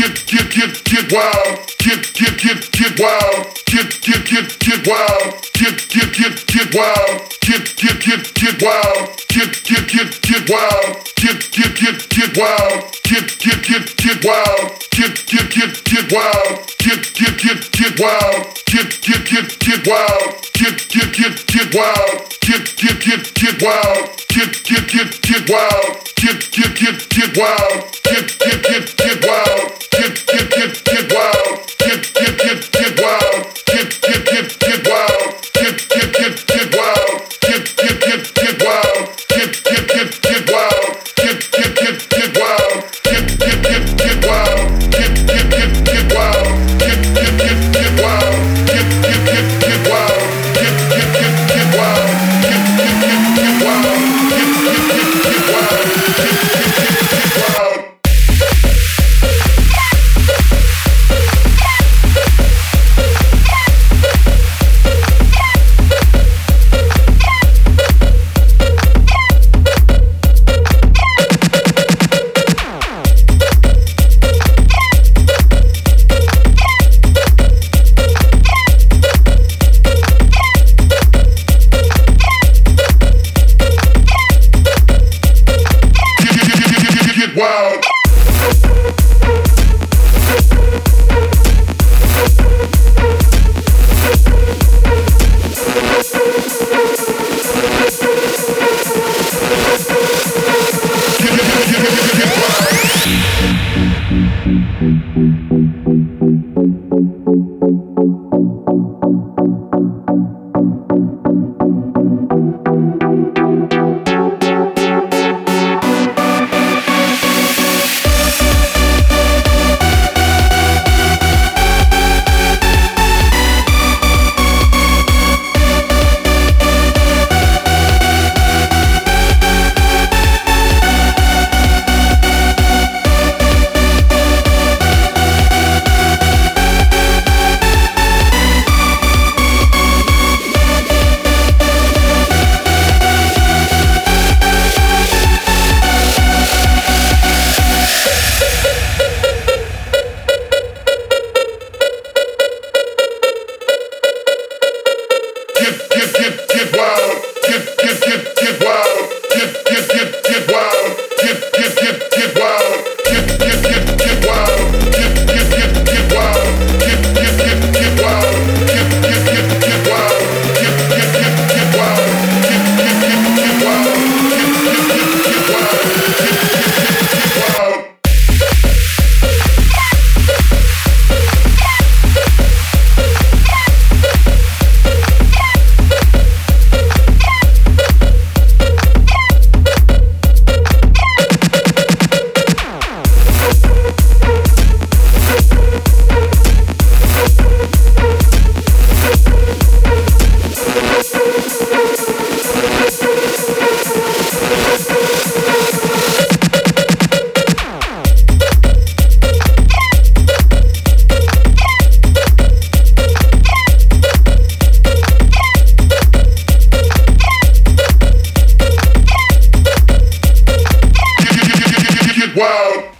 Get, get, get get wild. Get, get, get, get wild. Get, get, get, get wild. Get, get, get, get wild. Get, get, get, get wild. Get, get, get, get wild. Get, get, get, get wild. Get, get, get, get wild. Get, get, get, get wild. Get, get, get, get wild. Get, get, get, get wild. Get, get, get, get wild. Get, get, get, get wild. Get, get, get, get wild. Get, get, get, get wild. Get, get, get, get wild. Get, get, get, get wild. Get, get, get, get Thank you. Wow.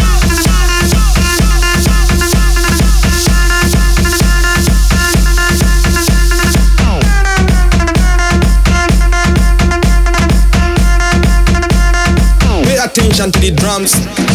to the drums.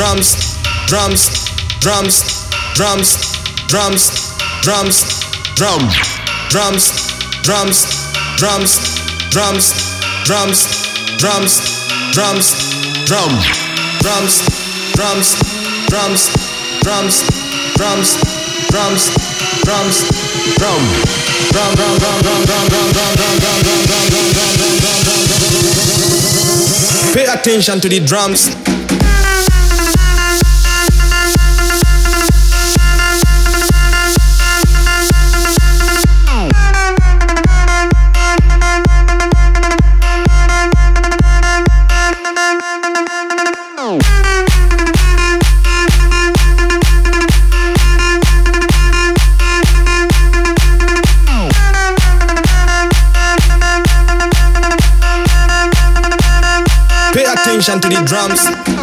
Drums, drums, drums, drums, drums, drums, drum, drums, drums, drums, drums, drums, drums, drums, drum, drums, drums, drums, drums, drums, drums, drums, drum, drum, drum, drum, drum, drum, drum, drum, drum, drum, drum, drum, drum, drum, Pay attention to the drums. Pay attention to the drums.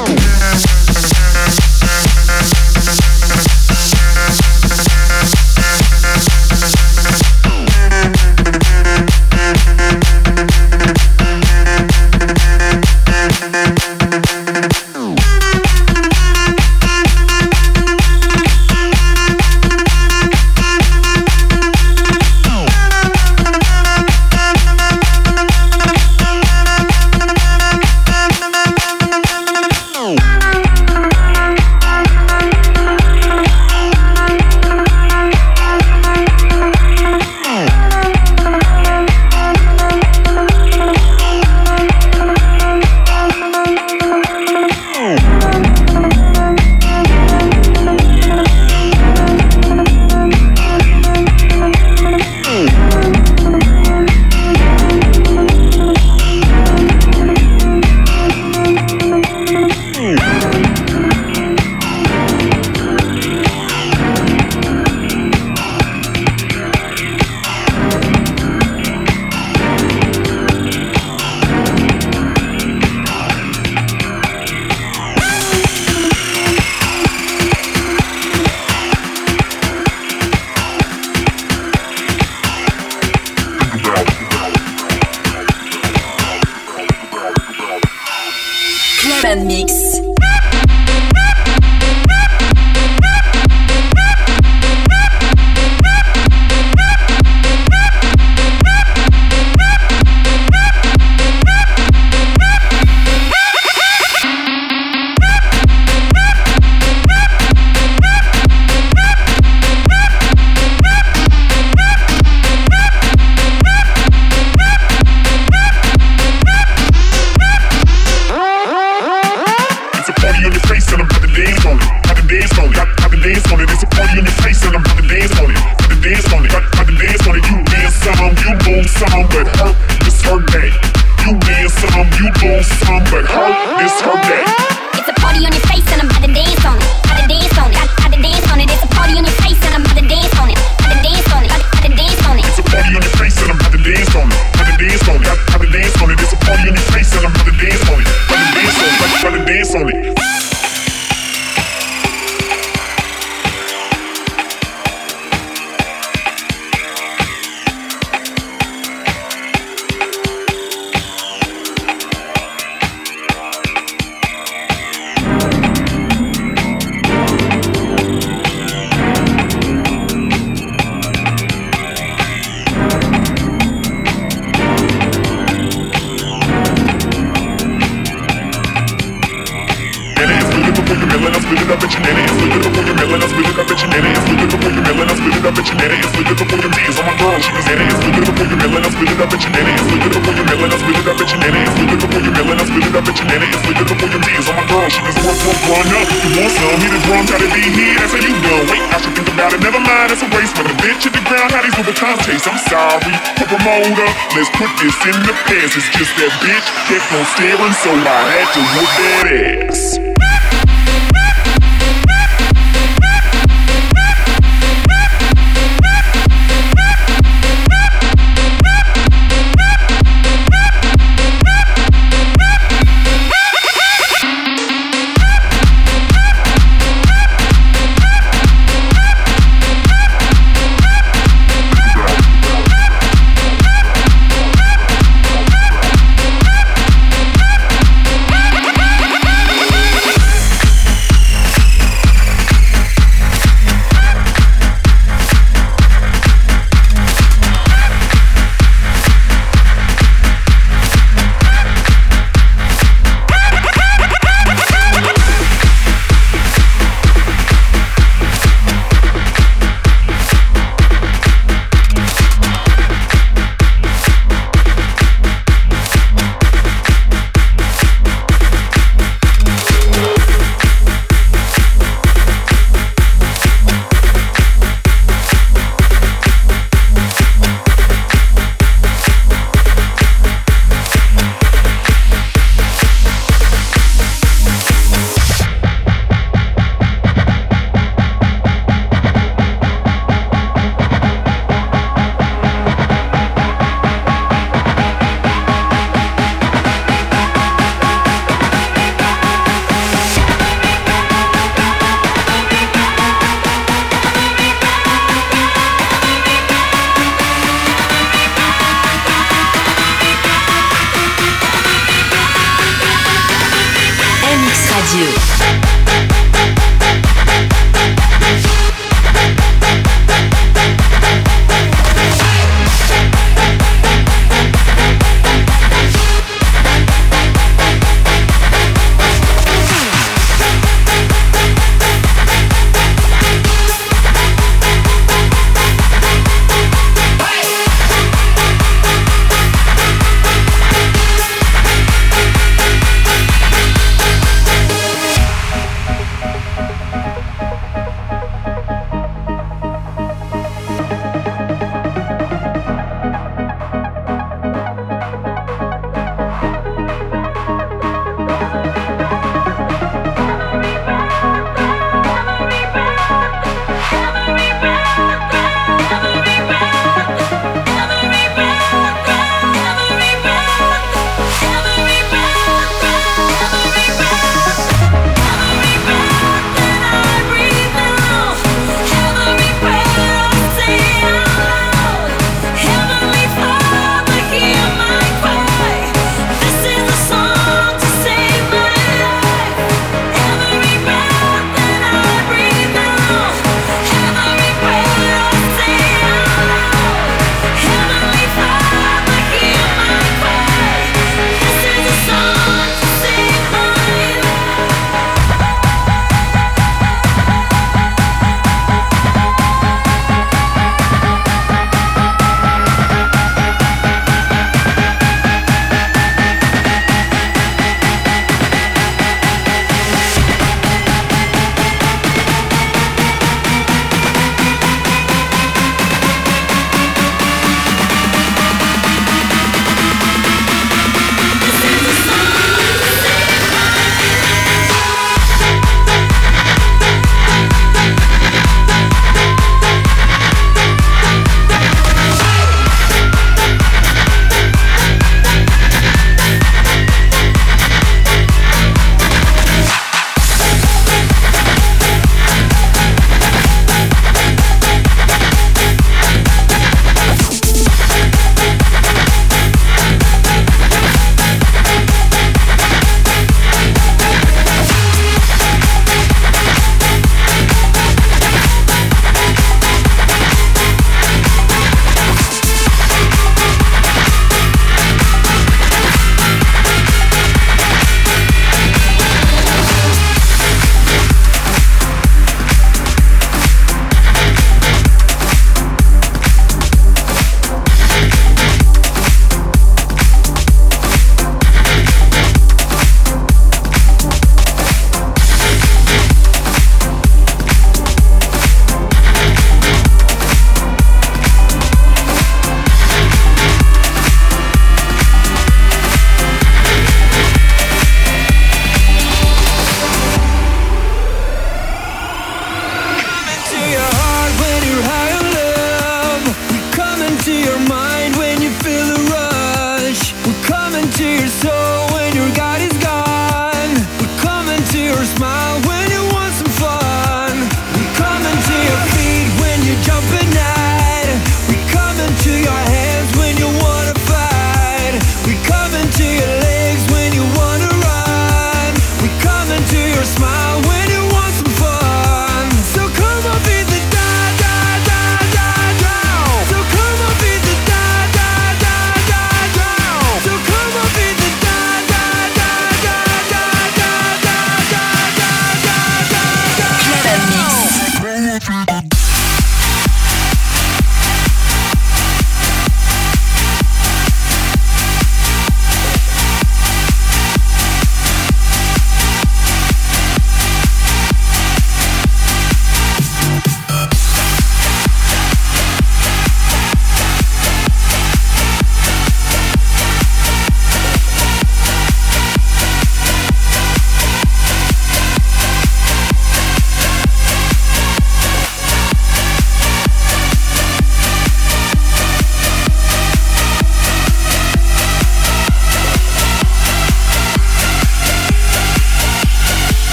Split it up at your nanny and split it before your melon. I split it up at your nanny and split it before your melon. I split it up at your nanny and split it before your knees. On my girl, she was nanny and split it before your melon. I split it up at your nanny and split it before your melon. I split it up at your nanny and split it before your melon. I split it up at your nanny and split it before your knees. On my girl, she was work, work, run up. You want some? Hit the drum, to be here. That's how you done. Wait, I should think about it. Never mind, it's a race. But a bitch hit the ground, how these Louboutins taste? I'm sorry, the promoter. Let's put this in the past. It's just that bitch kept on staring, so I had to whip that ass.